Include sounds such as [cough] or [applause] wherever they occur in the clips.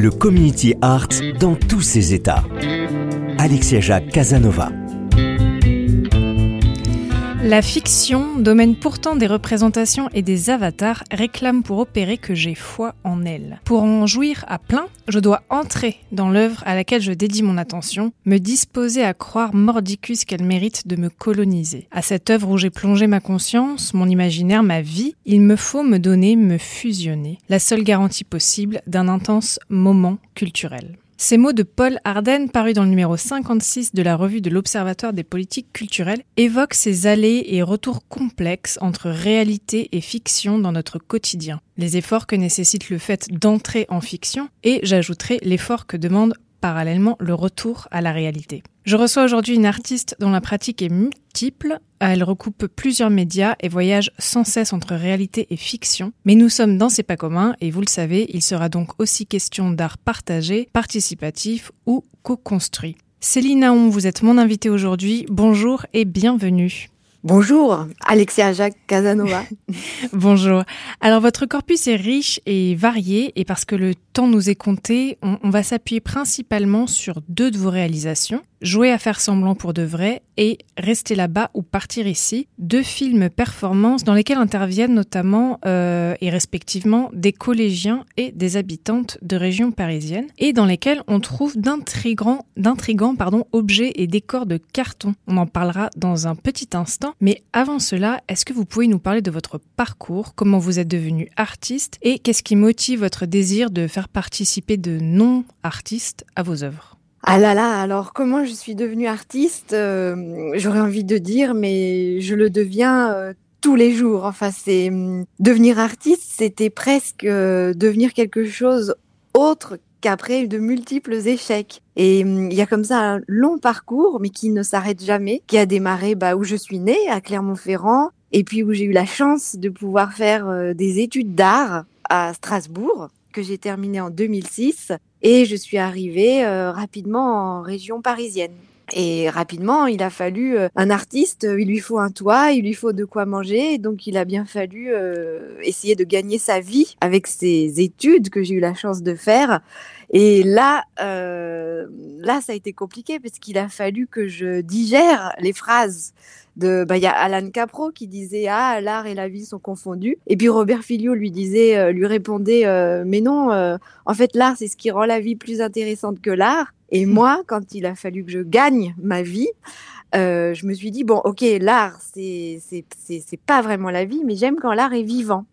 Le community art dans tous ses états. Alexia Jacques Casanova. La fiction, domaine pourtant des représentations et des avatars, réclame pour opérer que j'ai foi en elle. Pour en jouir à plein, je dois entrer dans l'œuvre à laquelle je dédie mon attention, me disposer à croire mordicus qu'elle mérite de me coloniser. À cette œuvre où j'ai plongé ma conscience, mon imaginaire, ma vie, il me faut me donner, me fusionner, la seule garantie possible d'un intense moment culturel. Ces mots de Paul Arden, parus dans le numéro 56 de la revue de l'Observatoire des politiques culturelles, évoquent ces allées et retours complexes entre réalité et fiction dans notre quotidien. Les efforts que nécessite le fait d'entrer en fiction et, j'ajouterai, l'effort que demande parallèlement le retour à la réalité. Je reçois aujourd'hui une artiste dont la pratique est multiple, elle recoupe plusieurs médias et voyage sans cesse entre réalité et fiction, mais nous sommes dans C'est pas commun et vous le savez, il sera donc aussi question d'art partagé, participatif ou co-construit. Céline Naon, vous êtes mon invitée aujourd'hui, bonjour et bienvenue. Bonjour, Alexia Jacques Casanova. [laughs] Bonjour. Alors votre corpus est riche et varié et parce que le temps nous est compté, on, va s'appuyer principalement sur deux de vos réalisations. Jouer à faire semblant pour de vrai et Rester là-bas ou Partir ici, deux films performances dans lesquels interviennent notamment euh, et respectivement des collégiens et des habitantes de régions parisiennes et dans lesquels on trouve d'intrigants, objets et décors de carton. On en parlera dans un petit instant, mais avant cela, est-ce que vous pouvez nous parler de votre parcours, comment vous êtes devenu artiste et qu'est-ce qui motive votre désir de faire participer de non-artistes à vos œuvres? Ah là là, alors comment je suis devenue artiste euh, J'aurais envie de dire, mais je le deviens euh, tous les jours. Enfin, c'est hum, devenir artiste, c'était presque euh, devenir quelque chose autre qu'après de multiples échecs. Et hum, il y a comme ça un long parcours, mais qui ne s'arrête jamais, qui a démarré bah, où je suis née, à Clermont-Ferrand, et puis où j'ai eu la chance de pouvoir faire euh, des études d'art à Strasbourg, que j'ai terminé en 2006, et je suis arrivée euh, rapidement en région parisienne. Et rapidement, il a fallu euh, un artiste, euh, il lui faut un toit, il lui faut de quoi manger, donc il a bien fallu euh, essayer de gagner sa vie avec ces études que j'ai eu la chance de faire. Et là, euh, là, ça a été compliqué parce qu'il a fallu que je digère les phrases de. Bah, il y a Alan Capro qui disait ah l'art et la vie sont confondus. Et puis Robert Filliot lui disait, lui répondait euh, mais non, euh, en fait l'art c'est ce qui rend la vie plus intéressante que l'art. Et moi, quand il a fallu que je gagne ma vie, euh, je me suis dit bon ok l'art c'est c'est c'est c'est pas vraiment la vie, mais j'aime quand l'art est vivant.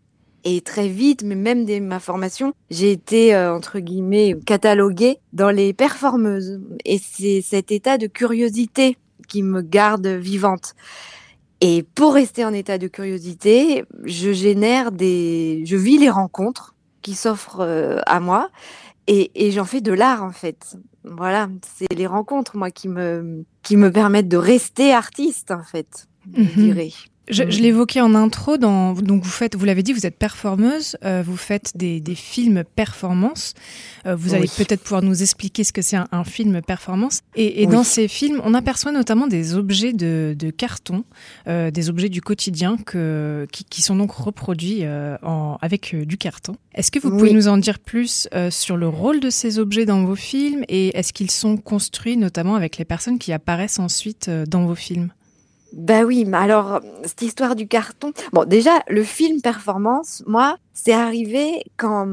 Et très vite, mais même dès ma formation, j'ai été, euh, entre guillemets, cataloguée dans les performeuses. Et c'est cet état de curiosité qui me garde vivante. Et pour rester en état de curiosité, je génère des... Je vis les rencontres qui s'offrent euh, à moi et, et j'en fais de l'art, en fait. Voilà, c'est les rencontres, moi, qui me, qui me permettent de rester artiste, en fait, je Mhm. dirais. Je, je l'évoquais en intro, dans, donc vous faites, vous l'avez dit, vous êtes performeuse, euh, vous faites des, des films performance. Euh, vous allez peut-être pouvoir nous expliquer ce que c'est un, un film performance. Et, et Oui. dans ces films, on aperçoit notamment des objets de, de carton, euh, des objets du quotidien que, qui, qui sont donc reproduits euh, en, avec euh, du carton. Est-ce que vous pouvez Oui. nous en dire plus euh, sur le rôle de ces objets dans vos films et est-ce qu'ils sont construits notamment avec les personnes qui apparaissent ensuite euh, dans vos films? Bah oui, mais alors, cette histoire du carton. Bon, déjà, le film performance, moi, c'est arrivé quand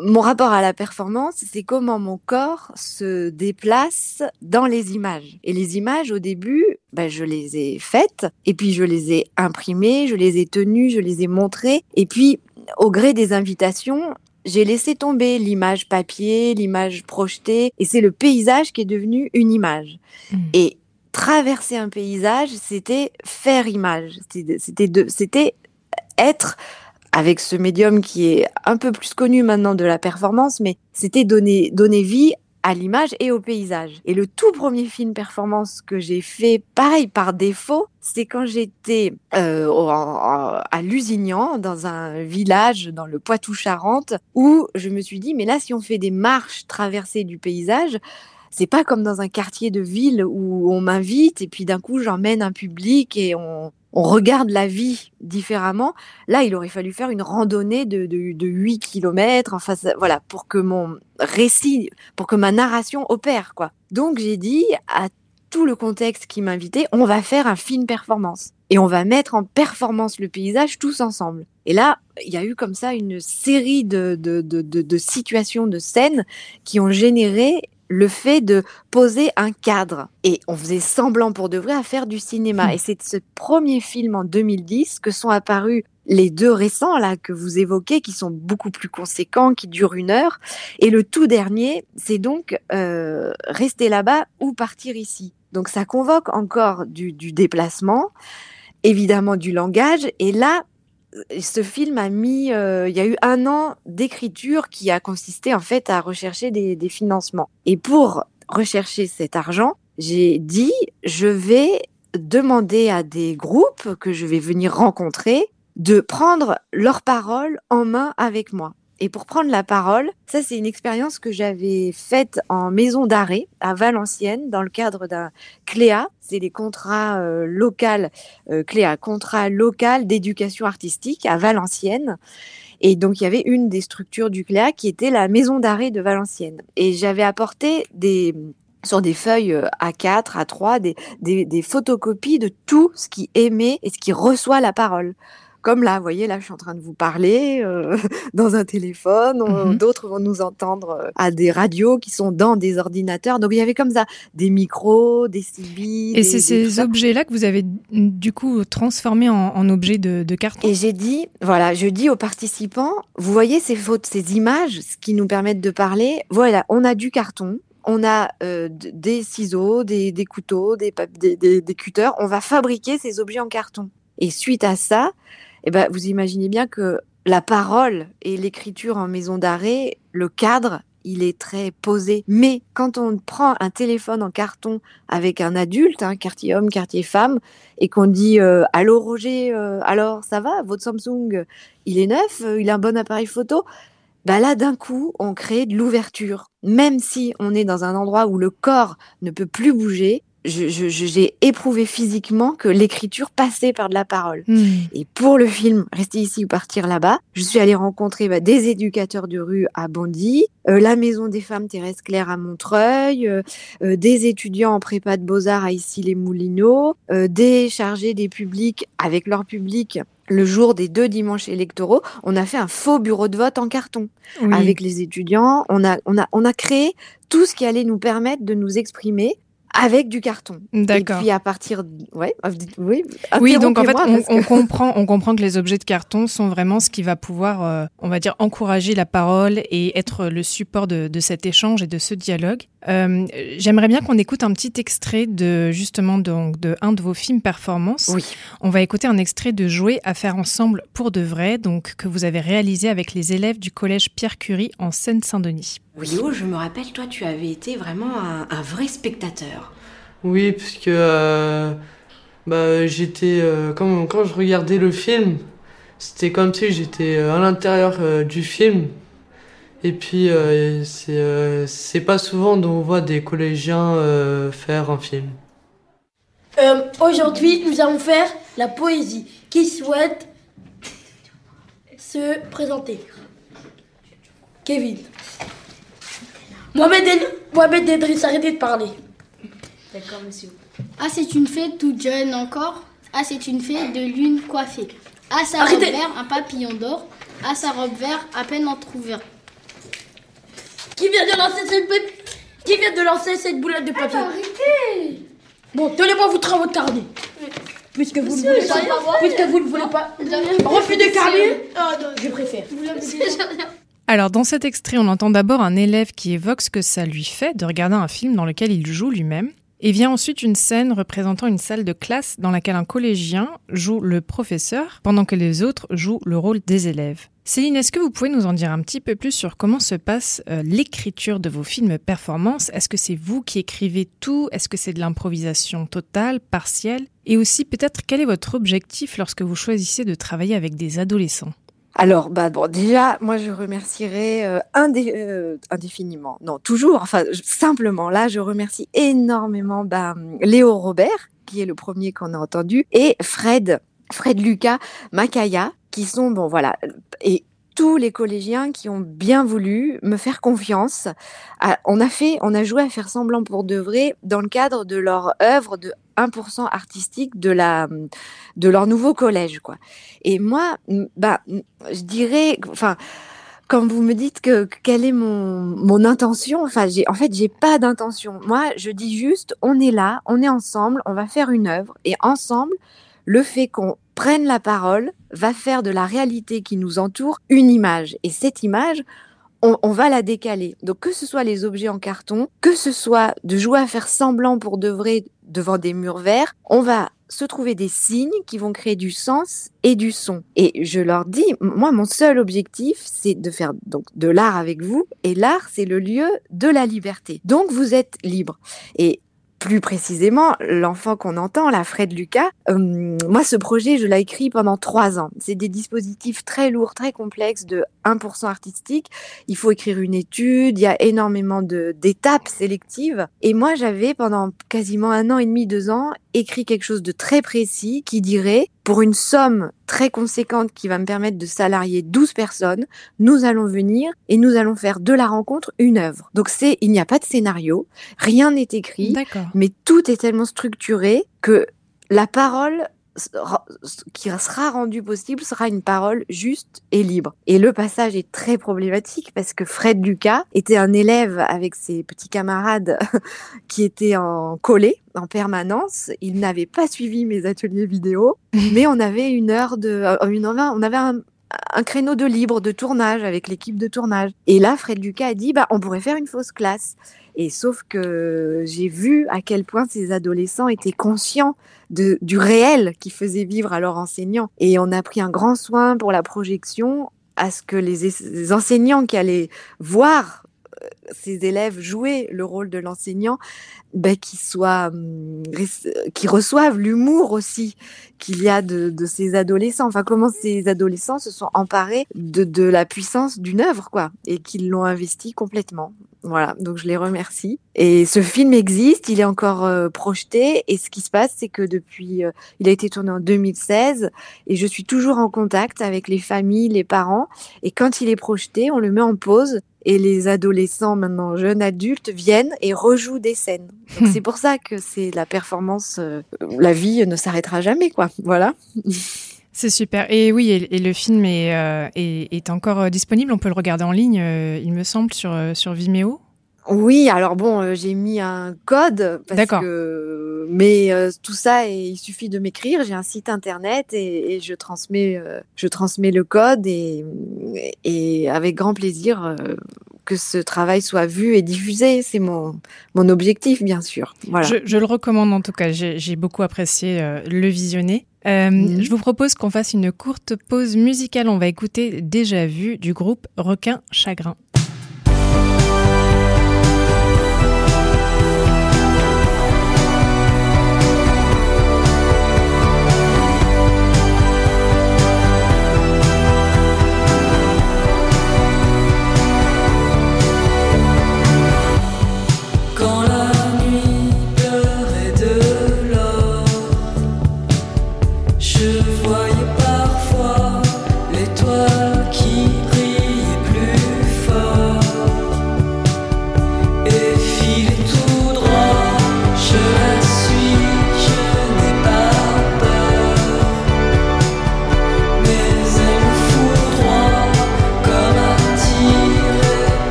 mon rapport à la performance, c'est comment mon corps se déplace dans les images. Et les images, au début, bah, je les ai faites, et puis je les ai imprimées, je les ai tenues, je les ai montrées, et puis au gré des invitations, j'ai laissé tomber l'image papier, l'image projetée, et c'est le paysage qui est devenu une image. Mmh. Et traverser un paysage, c'était faire image, c'était être avec ce médium qui est un peu plus connu maintenant de la performance, mais c'était donner, donner vie à l'image et au paysage. Et le tout premier film performance que j'ai fait, pareil par défaut, c'est quand j'étais euh, à Lusignan, dans un village dans le Poitou-Charentes, où je me suis dit, mais là, si on fait des marches traversées du paysage, c'est pas comme dans un quartier de ville où on m'invite et puis d'un coup j'emmène un public et on, on regarde la vie différemment. Là, il aurait fallu faire une randonnée de, de, 8 km, enfin, voilà, pour que mon récit, pour que ma narration opère, quoi. Donc, j'ai dit à tout le contexte qui m'invitait, on va faire un film performance. Et on va mettre en performance le paysage tous ensemble. Et là, il y a eu comme ça une série de, de, de, de situations, de scènes qui ont généré le fait de poser un cadre. Et on faisait semblant pour de vrai à faire du cinéma. Hmm. Et c'est ce premier film en 2010 que sont apparus les deux récents là que vous évoquez, qui sont beaucoup plus conséquents, qui durent une heure. Et le tout dernier, c'est donc euh, rester là-bas ou partir ici. Donc ça convoque encore du, du déplacement, évidemment du langage. Et là, ce film a mis, euh, il y a eu un an d'écriture qui a consisté en fait à rechercher des, des financements. Et pour rechercher cet argent, j'ai dit, je vais demander à des groupes que je vais venir rencontrer de prendre leur parole en main avec moi. Et pour prendre la parole, ça c'est une expérience que j'avais faite en maison d'arrêt à Valenciennes dans le cadre d'un CLEA, c'est les contrats euh, locaux, euh, CLEA, contrat local d'éducation artistique à Valenciennes. Et donc il y avait une des structures du CLEA qui était la maison d'arrêt de Valenciennes. Et j'avais apporté des sur des feuilles A4, euh, A3, des, des, des photocopies de tout ce qui émet et ce qui reçoit la parole comme là, vous voyez, là, je suis en train de vous parler euh, [laughs] dans un téléphone. Mmh d'autres vont nous entendre euh, à des radios qui sont dans des ordinateurs. Donc, il y avait comme ça des micros, des CB. Et c'est ces objets-là que vous avez du coup transformés en, objets de, carton? Et j'ai dit, voilà, je dis aux participants, vous voyez ces photos, ces images, ce qui nous permettent de parler? Voilà, on a du carton, on a euh, des ciseaux, des, couteaux, des, des, des, cutters. On va fabriquer ces objets en carton. Et suite à ça, eh ben, vous imaginez bien que la parole et l'écriture en maison d'arrêt, le cadre, il est très posé. Mais quand on prend un téléphone en carton avec un adulte, hein, quartier homme, quartier femme, et qu'on dit euh, Allô Roger, euh, alors ça va? Votre Samsung, il est neuf, euh, il a un bon appareil photo? Bah là, d'un coup, on crée de l'ouverture. Même si on est dans un endroit où le corps ne peut plus bouger, j'ai éprouvé physiquement que l'écriture passait par de la parole. Hmm. Et pour le film Rester ici ou partir là-bas, je suis allée rencontrer bah, des éducateurs de rue à Bondy, euh, la Maison des femmes Thérèse Claire à Montreuil, euh, euh, des étudiants en prépa de beaux-arts à Issy-les-Moulineaux, des chargés des publics avec leur public le jour des deux dimanches électoraux, on a fait un faux bureau de vote en carton avec les étudiants. On a, on a, on a créé tout ce qui allait nous permettre de nous exprimer avec du carton. D'accord. Et puis à partir, ouais, oui. Oui, donc en fait, on, [laughs] comprend, on comprend que les objets de carton sont vraiment ce qui va pouvoir, euh, on va dire, encourager la parole et être le support de, de cet échange et de ce dialogue. Euh, J'aimerais bien qu'on écoute un petit extrait de justement donc de un de vos films performance. Oui. On va écouter un extrait de Jouer à faire ensemble pour de vrai, donc que vous avez réalisé avec les élèves du collège Pierre Curie en Seine-Saint-Denis. Oui, je me rappelle, toi, tu avais été vraiment un, vrai spectateur. Oui, puisque euh, bah, j'étais euh, quand, quand je regardais le film, c'était comme si j'étais euh, à l'intérieur du film. Et puis c'est c'est pas souvent dont on voit des collégiens faire un film. Aujourd'hui, nous allons faire la poésie. Qui souhaite se présenter Kevin. Mohamed, El... Mohamed arrêtez de parler. D'accord, monsieur. A, c'est une fée toute jeune encore. A, c'est une fée de lune coiffée. A, sa robe Arrêtez. vert, un papillon d'or. A, sa robe vert, à peine entrouverte. Qui vient de lancer cette boule Qui vient de lancer cette boulette de papier Arrêtez Bon, donnez-moi vos travaux de carnet. Puisque vous ne voulez pas, puisque vous ne voulez pas, refus de carnet, je préfère. Alors dans cet extrait, on entend d'abord un élève qui évoque ce que ça lui fait de regarder un film dans lequel il joue lui-même. Et vient ensuite une scène représentant une salle de classe dans laquelle un collégien joue le professeur pendant que les autres jouent le rôle des élèves. Céline, est-ce que vous pouvez nous en dire un petit peu plus sur comment se passe euh, l'écriture de vos films performances? Est-ce que c'est vous qui écrivez tout? Est-ce que c'est de l'improvisation totale, partielle? Et aussi peut-être quel est votre objectif lorsque vous choisissez de travailler avec des adolescents? Alors, bah bon, déjà, moi, je remercierai euh, euh, indéfiniment, non, toujours, enfin, simplement, là, je remercie énormément bah, Léo Robert, qui est le premier qu'on a entendu, et Fred, Fred Lucas Macaya, qui sont, bon, voilà, et tous les collégiens qui ont bien voulu me faire confiance. Ah, on a fait, on a joué à faire semblant pour de vrai dans le cadre de leur œuvre de 1% artistique de la de leur nouveau collège quoi. Et moi bah je dirais enfin quand vous me dites que quelle est mon mon intention enfin j'ai en fait j'ai pas d'intention. Moi je dis juste on est là, on est ensemble, on va faire une œuvre et ensemble le fait qu'on prenne la parole va faire de la réalité qui nous entoure une image. Et cette image, on, va la décaler. Donc que ce soit les objets en carton, que ce soit de jouer à faire semblant pour de vrai devant des murs verts, on va se trouver des signes qui vont créer du sens et du son. Et je leur dis, moi, mon seul objectif, c'est de faire donc de l'art avec vous. Et l'art, c'est le lieu de la liberté. Donc, vous êtes libre. Et plus précisément, l'enfant qu'on entend, la Fred Lucas, euh, moi, ce projet, je l'ai écrit pendant trois ans. C'est des dispositifs très lourds, très complexes de 1% artistique. Il faut écrire une étude, il y a énormément d'étapes sélectives. Et moi, j'avais pendant quasiment un an et demi, deux ans, écrit quelque chose de très précis qui dirait, pour une somme très conséquente qui va me permettre de salarier 12 personnes, nous allons venir et nous allons faire de la rencontre une œuvre. Donc c'est, il n'y a pas de scénario, rien n'est écrit, mais tout est tellement structuré que la parole qui sera rendue possible sera une parole juste et libre. Et le passage est très problématique parce que Fred Lucas était un élève avec ses petits camarades [laughs] qui étaient en collé en permanence. Il n'avait pas suivi mes ateliers vidéo, [laughs] mais on avait une heure de, euh, une heure- on avait un, un créneau de libre de tournage avec l'équipe de tournage. Et là, Fred Lucas a dit, bah, on pourrait faire une fausse classe. Et sauf que j'ai vu à quel point ces adolescents étaient conscients du réel qui faisait vivre à leurs enseignants. Et on a pris un grand soin pour la projection à ce que les, es- les enseignants qui allaient voir euh, ces élèves jouer le rôle de l'enseignant, ben, qui soient, hum, reçoivent l'humour aussi qu'il y a de, de ces adolescents. Enfin, comment ces adolescents se sont emparés de, de la puissance d'une œuvre, quoi, et qu'ils l'ont investi complètement. Voilà, donc je les remercie. Et ce film existe, il est encore euh, projeté. Et ce qui se passe, c'est que depuis, euh, il a été tourné en 2016, et je suis toujours en contact avec les familles, les parents. Et quand il est projeté, on le met en pause. Et les adolescents, maintenant jeunes adultes, viennent et rejouent des scènes. [laughs] C'est pour ça que c'est la performance. euh, la vie ne s'arrêtera jamais, quoi. Voilà. [laughs] C'est super. Et oui, et, et le film est, euh, est, est encore euh, disponible. On peut le regarder en ligne, euh, il me semble, sur, sur Vimeo. Oui, alors bon, euh, j'ai mis un code parce D'accord. que mais euh, tout ça, et il suffit de m'écrire. J'ai un site internet et, et je transmets, euh, je transmets le code et, et avec grand plaisir que ce travail soit vu et diffusé. C'est mon mon objectif, bien sûr. Voilà. Je, je le recommande en tout cas. J'ai j'ai beaucoup apprécié euh, le visionner. Euh, Mhm. Je vous propose qu'on fasse une courte pause musicale. On va écouter Déjà vu du groupe Requin Chagrin.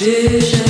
Déjà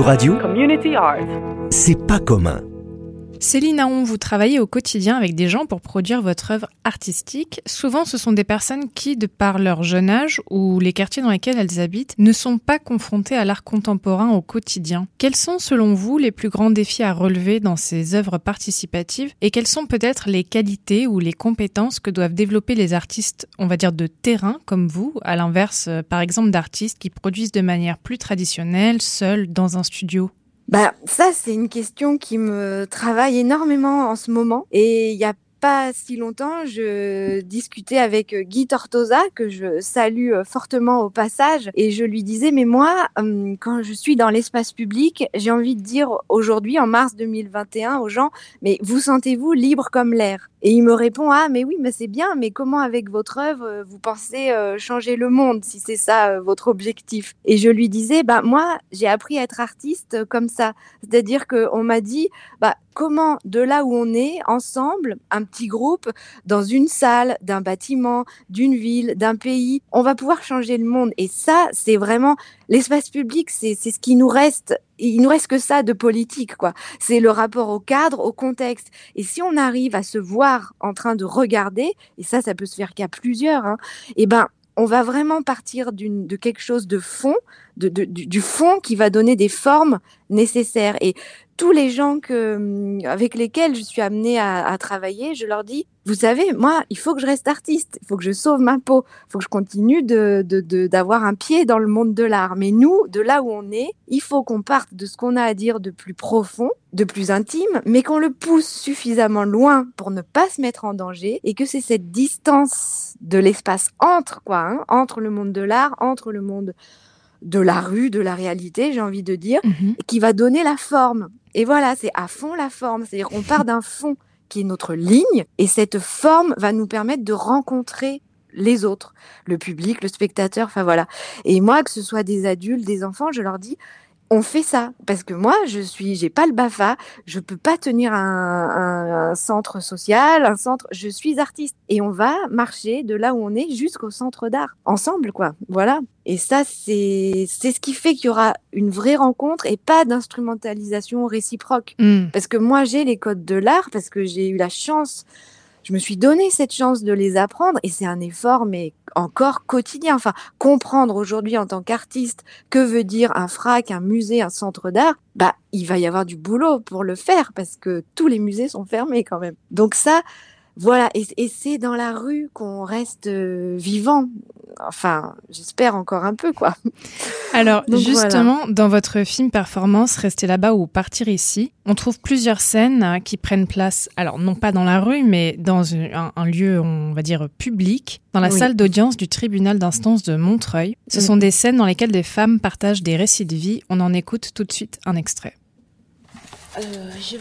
Euradio, Community Art. c'est pas commun. Céline Aon, vous travaillez au quotidien avec des gens pour produire votre œuvre artistique. Souvent, ce sont des personnes qui, de par leur jeune âge ou les quartiers dans lesquels elles habitent, ne sont pas confrontées à l'art contemporain au quotidien. Quels sont, selon vous, les plus grands défis à relever dans ces œuvres participatives et quelles sont peut-être les qualités ou les compétences que doivent développer les artistes, on va dire, de terrain comme vous, à l'inverse, euh, par exemple, d'artistes qui produisent de manière plus traditionnelle, seuls, dans un studio? Bah, ça, c'est une question qui me travaille énormément en ce moment. Et il y a pas si longtemps, je discutais avec Guy Tortosa, que je salue euh, fortement au passage, et je lui disais, mais moi, hum, quand je suis dans l'espace public, j'ai envie de dire aujourd'hui, en mars 2021, aux gens, mais vous sentez-vous libre comme l'air? Et il me répond, ah, mais oui, mais c'est bien, mais comment avec votre œuvre, euh, vous pensez euh, changer le monde, si c'est ça euh, votre objectif? Et je lui disais, bah, moi, j'ai appris à être artiste euh, comme ça. C'est-à-dire qu'on m'a dit, bah, comment de là où on est, ensemble, un petit groupe, dans une salle, d'un bâtiment, d'une ville, d'un pays, on va pouvoir changer le monde. Et ça, c'est vraiment l'espace public, c'est c'est ce qui nous reste. Il nous reste que ça de politique, quoi. C'est le rapport au cadre, au contexte. Et si on arrive à se voir en train de regarder, et ça, ça peut se faire qu'à plusieurs, hein, eh ben, on va vraiment partir de quelque chose de fond, du, fond qui va donner des formes nécessaires. Et tous les gens hum, avec lesquels je suis amenée à, travailler, je leur dis, vous savez, moi, il faut que je reste artiste, il faut que je sauve ma peau, il faut que je continue d'avoir un pied dans le monde de l'art. Mais nous, de là où on est, il faut qu'on parte de ce qu'on a à dire de plus profond, de plus intime, mais qu'on le pousse suffisamment loin pour ne pas se mettre en danger et que c'est cette distance de l'espace entre, quoi, hein, entre le monde de l'art, entre le monde de la rue, de la réalité, j'ai envie de dire, qui va donner la forme. Et voilà, c'est à fond la forme. C'est-à-dire qu'on part d'un fond qui est notre ligne, et cette forme va nous permettre de rencontrer les autres, le public, le spectateur, enfin voilà. Et moi, que ce soit des adultes, des enfants, je leur dis, on fait ça parce que moi je suis j'ai pas le Bafa, je peux pas tenir un, un- un centre social, un centre, je suis artiste et on va marcher de là où on est jusqu'au centre d'art ensemble quoi. Voilà. Et ça c'est c'est ce qui fait qu'il y aura une vraie rencontre et pas d'instrumentalisation réciproque Hmm. parce que moi j'ai les codes de l'art parce que j'ai eu la chance je me suis donné cette chance de les apprendre et c'est un effort mais encore quotidien enfin comprendre aujourd'hui en tant qu'artiste que veut dire un frac, un musée, un centre d'art, bah il va y avoir du boulot pour le faire parce que tous les musées sont fermés quand même. Donc ça, voilà, et, et c'est dans la rue qu'on reste euh, vivant. Enfin, j'espère encore un peu quoi. Alors, Donc, justement, dans votre film performance Rester là-bas ou Partir ici, on trouve plusieurs scènes hein, qui prennent place, alors non pas dans la rue, mais dans un, un lieu, on va dire, public, dans la Oui. salle d'audience du tribunal d'instance de Montreuil. Ce sont des scènes dans lesquelles des femmes partagent des récits de vie. On en écoute tout de suite un extrait. Euh, je,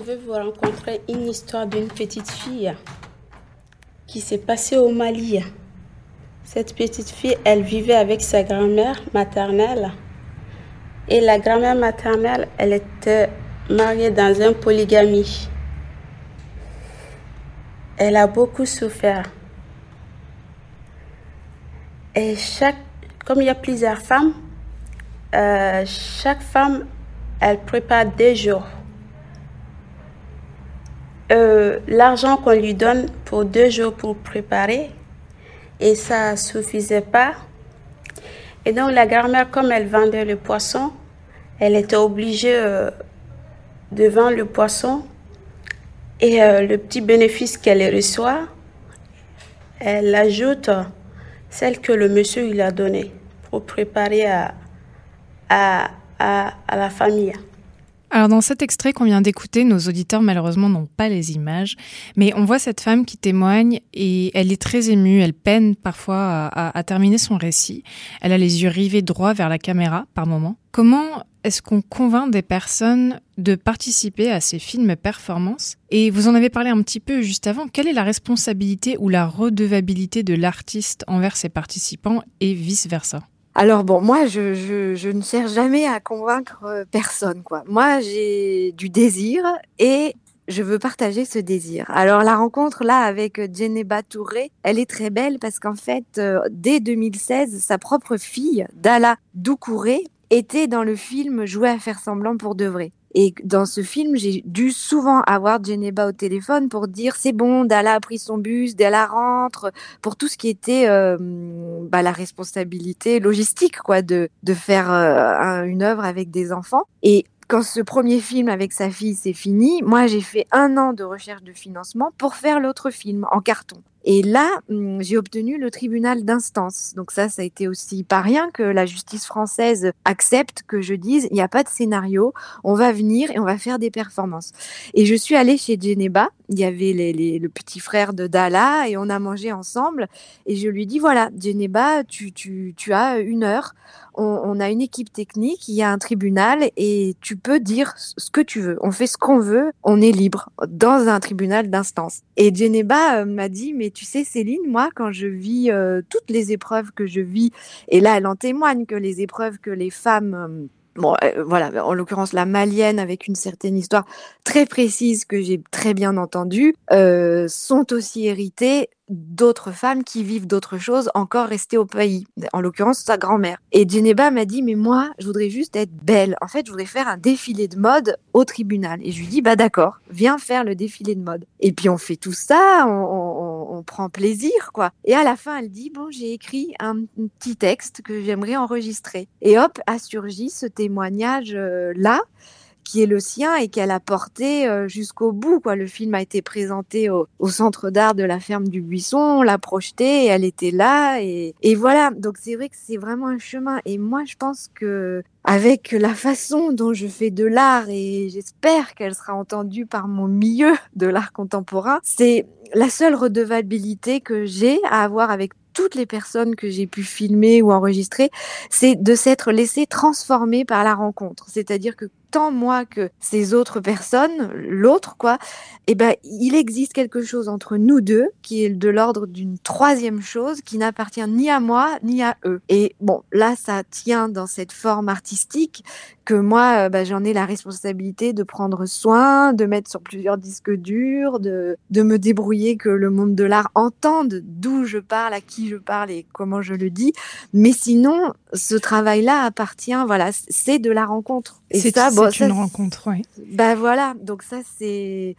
vais vous rencontrer une histoire d'une petite fille qui s'est passée au Mali. Cette petite fille, elle vivait avec sa grand-mère maternelle. Et la grand-mère maternelle, elle était mariée dans un polygamie. Elle a beaucoup souffert. Et comme il y a plusieurs femmes, euh, chaque femme, elle prépare des jours. Euh, L'argent qu'on lui donne pour deux jours pour préparer, et ça ne suffisait pas. Et donc la grand-mère, comme elle vendait le poisson, elle était obligée euh, de vendre le poisson et euh, le petit bénéfice qu'elle reçoit, elle ajoute celle que le monsieur il a donnée pour préparer à, à, la famille. Alors dans cet extrait qu'on vient d'écouter, nos auditeurs malheureusement n'ont pas les images, mais on voit cette femme qui témoigne et elle est très émue, elle peine parfois à, à- terminer son récit. Elle a les yeux rivés droit vers la caméra par moment. Comment est-ce qu'on convainc des personnes de participer à ces films performances? Et vous en avez parlé un petit peu juste avant, quelle est la responsabilité ou la redevabilité de l'artiste envers ses participants et vice-versa? Alors bon, moi, je, ne cherche jamais à convaincre euh, personne, quoi. Moi, j'ai du désir et je veux partager ce désir. Alors la rencontre là avec euh, Djeneba Touré, elle est très belle parce qu'en fait, euh, dès 2016, sa propre fille, Dala Doucouré, était dans le film Jouer à faire semblant pour de vrai. Et dans ce film, j'ai dû souvent avoir Djeneba au téléphone pour dire c'est bon, Dala a pris son bus, Dala rentre, pour tout ce qui était euh, bah, la responsabilité logistique, quoi, de, de faire euh, un- une œuvre avec des enfants. Et quand ce premier film avec sa fille s'est fini, moi j'ai fait un an de recherche de financement pour faire l'autre film en carton. Et là, hum, j'ai obtenu le tribunal d'instance. Donc ça, ça a été aussi pas rien que la justice française accepte que je dise, il n'y a pas de scénario, on va venir et on va faire des performances. Et je suis allée chez Geneba, il y avait le petit frère de Dala et on a mangé ensemble. Et je lui dis, voilà, Geneba, tu, as une heure, on, on a une équipe technique, il y a un tribunal et tu peux dire ce que tu veux. On fait ce qu'on veut, on est libre dans un tribunal d'instance. Et Geneba euh, m'a dit, mais tu sais Céline, moi quand je vis euh, toutes les épreuves que je vis, et là elle en témoigne que les épreuves que les femmes... euh, euh, voilà, en l'occurrence la malienne avec une certaine histoire très précise que j'ai très bien entendue, sont aussi héritées d'autres femmes qui vivent d'autres choses encore restées au pays, en l'occurrence sa grand-mère. Et Geneba m'a dit, mais moi, je voudrais juste être belle. En fait, je voudrais faire un défilé de mode au tribunal. Et je lui dis, bah d'accord, viens faire le défilé de mode. Et puis on fait tout ça, on, prend plaisir, quoi. Et à la fin, elle dit, bon, j'ai écrit un, petit texte que j'aimerais enregistrer. Et hop, a surgi ce témoignage euh, qui est le sien et qu'elle a porté euh, jusqu'au bout. Quoi. Le film a été présenté au, centre d'art de la ferme du Buisson, on l'a projeté et elle était là. Et, et voilà, donc c'est vrai que c'est vraiment un chemin. Et moi, je pense que avec la façon dont je fais de l'art, et j'espère qu'elle sera entendue par mon milieu de l'art contemporain, c'est la seule redevabilité que j'ai à avoir avec toutes les personnes que j'ai pu filmer ou enregistrer, c'est de s'être laissé transformer par la rencontre. C'est-à-dire que autant moi que ces autres personnes, l'autre quoi, eh ben il existe quelque chose entre nous deux qui est de l'ordre d'une troisième chose qui n'appartient ni à moi ni à eux. Et bon, là ça tient dans cette forme artistique que moi, euh, bah, j'en ai la responsabilité de prendre soin, de mettre sur plusieurs disques durs, de, de me débrouiller que le monde de l'art entende d'où je parle, à qui je parle et comment je le dis. Mais sinon, ce travail-là appartient, voilà, c'est de la rencontre. Et c'est ça, bon, une rencontre, oui. Bah voilà, donc ça c'est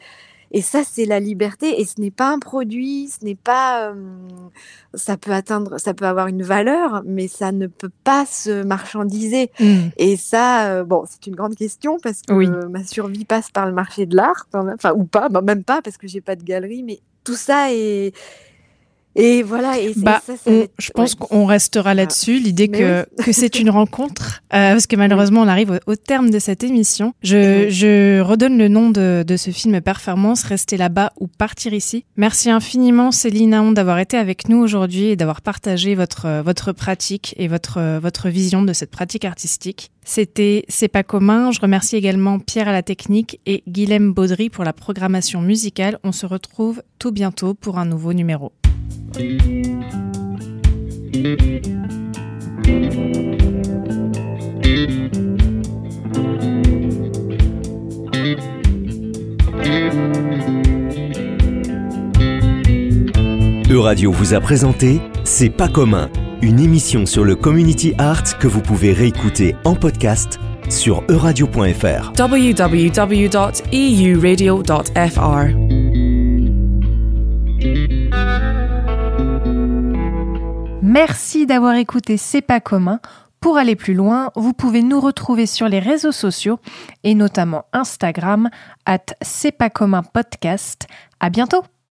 et ça, c'est la liberté. Et ce n'est pas un produit, ce n'est pas. Euh, ça peut atteindre, ça peut avoir une valeur, mais ça ne peut pas se marchandiser. Mmh. Et ça, euh, bon, c'est une grande question parce que Oui. ma survie passe par le marché de l'art, enfin ou pas, bah, même pas parce que j'ai pas de galerie, mais tout ça est. Et voilà. Et Bah, ça, ça va on- être- je pense ouais. qu'on restera là-dessus, l'idée que, que c'est une [laughs] rencontre, euh, parce que malheureusement on arrive au, au terme de cette émission. Je, Oui. je redonne le nom de, de ce film Performance, Rester là-bas ou Partir ici. Merci infiniment Céline Aon d'avoir été avec nous aujourd'hui et d'avoir partagé votre, votre pratique et votre, votre vision de cette pratique artistique. C'était C'est pas commun. Je remercie également Pierre à la technique et Guilhem Baudry pour la programmation musicale. On se retrouve tout bientôt pour un nouveau numéro. Euradio vous a présenté C'est pas commun, une émission sur le community art que vous pouvez réécouter en podcast sur euradio.fr. www.euradio.fr. Merci d'avoir écouté C'est pas commun. Pour aller plus loin, vous pouvez nous retrouver sur les réseaux sociaux et notamment Instagram at C'est pas commun podcast. À bientôt!